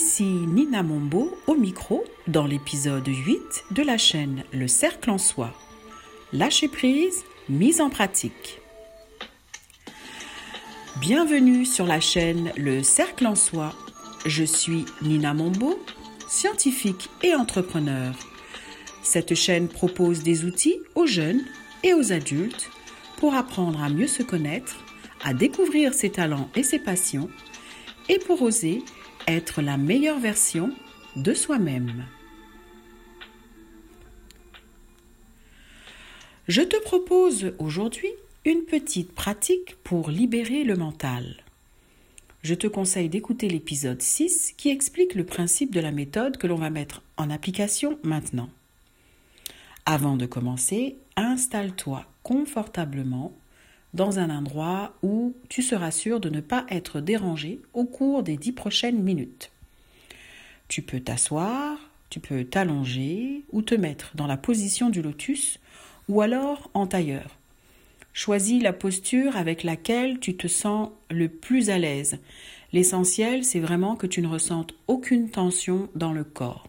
Ici Nina Mombo au micro dans l'épisode 8 de la chaîne Le Cercle en Soi. Lâcher prise, mise en pratique. Bienvenue sur la chaîne Le Cercle en Soi. Je suis Nina Mombo, scientifique et entrepreneur. Cette chaîne propose des outils aux jeunes et aux adultes pour apprendre à mieux se connaître, à découvrir ses talents et ses passions et pour oser la meilleure version de soi-même. Je te propose aujourd'hui une petite pratique pour libérer le mental. Je te conseille d'écouter l'épisode 6 qui explique le principe de la méthode que l'on va mettre en application maintenant. Avant de commencer, installe-toi confortablement dans un endroit où tu seras sûr de ne pas être dérangé au cours des dix prochaines minutes. Tu peux t'asseoir, tu peux t'allonger ou te mettre dans la position du lotus ou alors en tailleur. Choisis la posture avec laquelle tu te sens le plus à l'aise. L'essentiel, c'est vraiment que tu ne ressentes aucune tension dans le corps.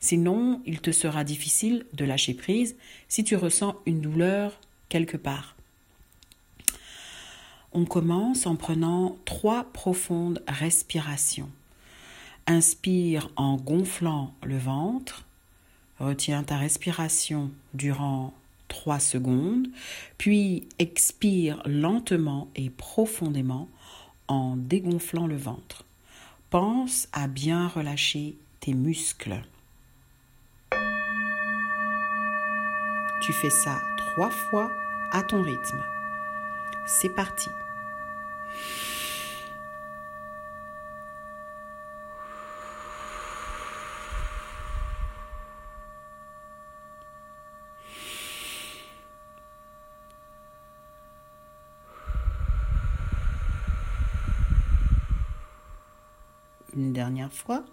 Sinon, il te sera difficile de lâcher prise si tu ressens une douleur quelque part. On commence en prenant trois profondes respirations. Inspire en gonflant le ventre. Retiens ta respiration durant trois secondes, puis expire lentement et profondément en dégonflant le ventre. Pense à bien relâcher tes muscles. Tu fais ça trois fois à ton rythme. C'est parti. Une dernière fois.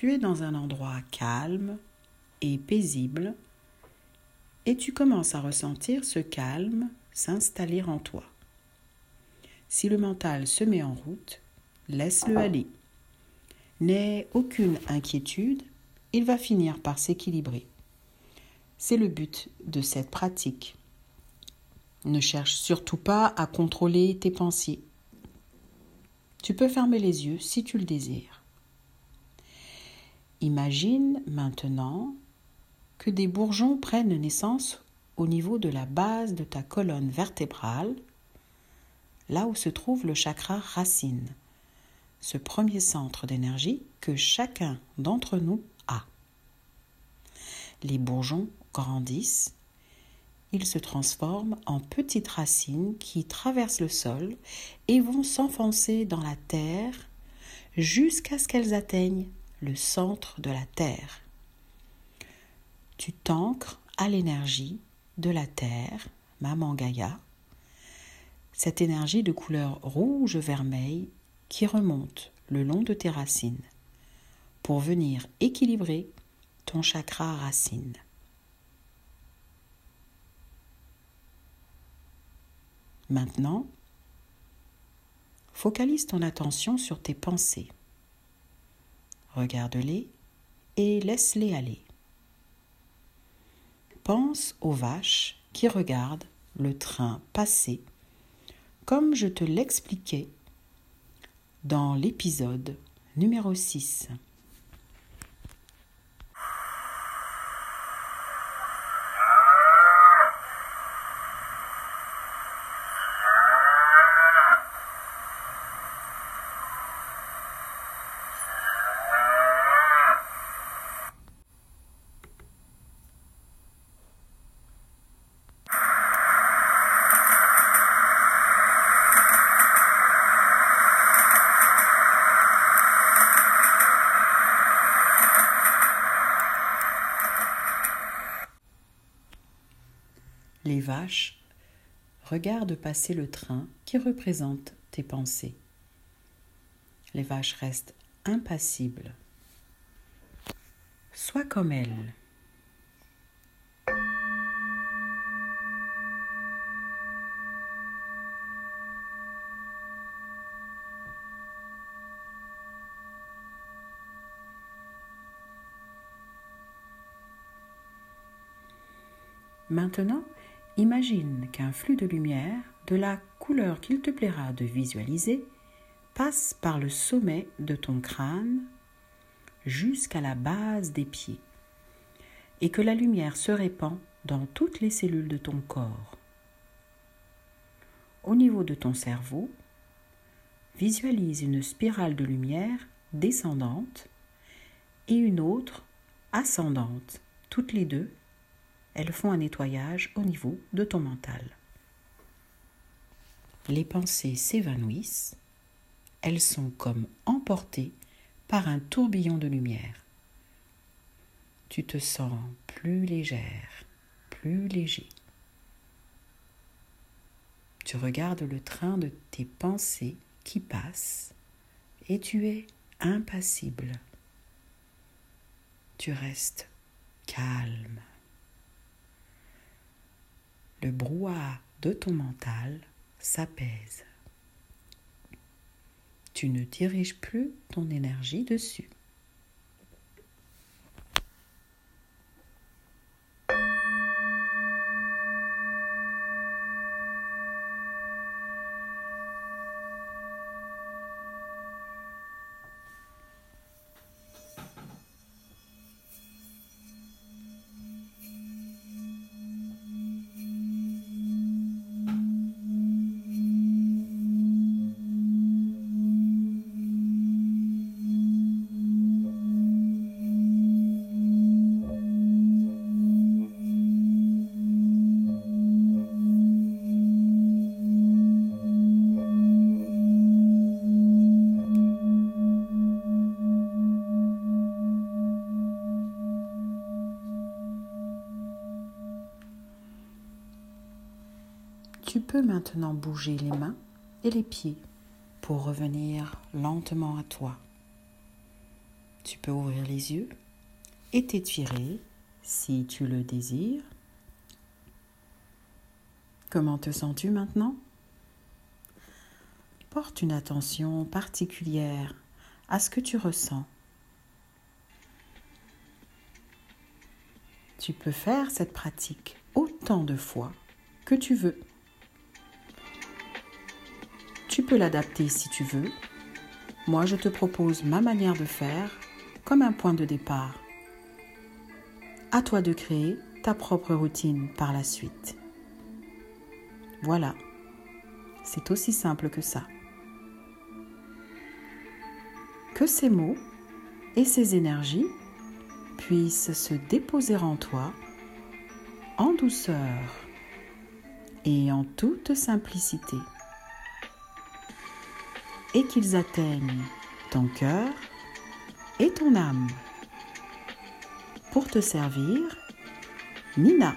Tu es dans un endroit calme et paisible et tu commences à ressentir ce calme s'installer en toi. Si le mental se met en route, laisse-le aller. N'aie aucune inquiétude, il va finir par s'équilibrer. C'est le but de cette pratique. Ne cherche surtout pas à contrôler tes pensées. Tu peux fermer les yeux si tu le désires. Imagine maintenant que des bourgeons prennent naissance au niveau de la base de ta colonne vertébrale, là où se trouve le chakra racine, ce premier centre d'énergie que chacun d'entre nous a. Les bourgeons grandissent, ils se transforment en petites racines qui traversent le sol et vont s'enfoncer dans la terre jusqu'à ce qu'elles atteignent le centre de la Terre. Tu t'ancres à l'énergie de la Terre, Maman Gaïa, cette énergie de couleur rouge-vermeil qui remonte le long de tes racines pour venir équilibrer ton chakra racine. Maintenant, focalise ton attention sur tes pensées. Regarde-les et laisse-les aller. Pense aux vaches qui regardent le train passer, comme je te l'expliquais dans l'épisode numéro 6. les vaches, regarde passer le train qui représente tes pensées. Les vaches restent impassibles. Sois comme elles. Maintenant, imagine qu'un flux de lumière, de la couleur qu'il te plaira de visualiser, passe par le sommet de ton crâne jusqu'à la base des pieds et que la lumière se répand dans toutes les cellules de ton corps. Au niveau de ton cerveau, visualise une spirale de lumière descendante et une autre ascendante. Toutes les deux, elles font un nettoyage au niveau de ton mental. Les pensées s'évanouissent, elles sont comme emportées par un tourbillon de lumière. Tu te sens plus légère, plus léger. Tu regardes le train de tes pensées qui passe et tu es impassible. Tu restes calme. Le brouhaha de ton mental s'apaise. Tu ne diriges plus ton énergie dessus. Tu peux maintenant bouger les mains et les pieds pour revenir lentement à toi. Tu peux ouvrir les yeux et t'étirer si tu le désires. Comment te sens-tu maintenant? Porte une attention particulière à ce que tu ressens. Tu peux faire cette pratique autant de fois que tu veux. L'adapter si tu veux. Moi, je te propose ma manière de faire comme un point de départ. À toi de créer ta propre routine par la suite. Voilà, c'est aussi simple que ça. Que ces mots et ces énergies puissent se déposer en toi en douceur et en toute simplicité et qu'ils atteignent ton cœur et ton âme. Pour te servir, Nina.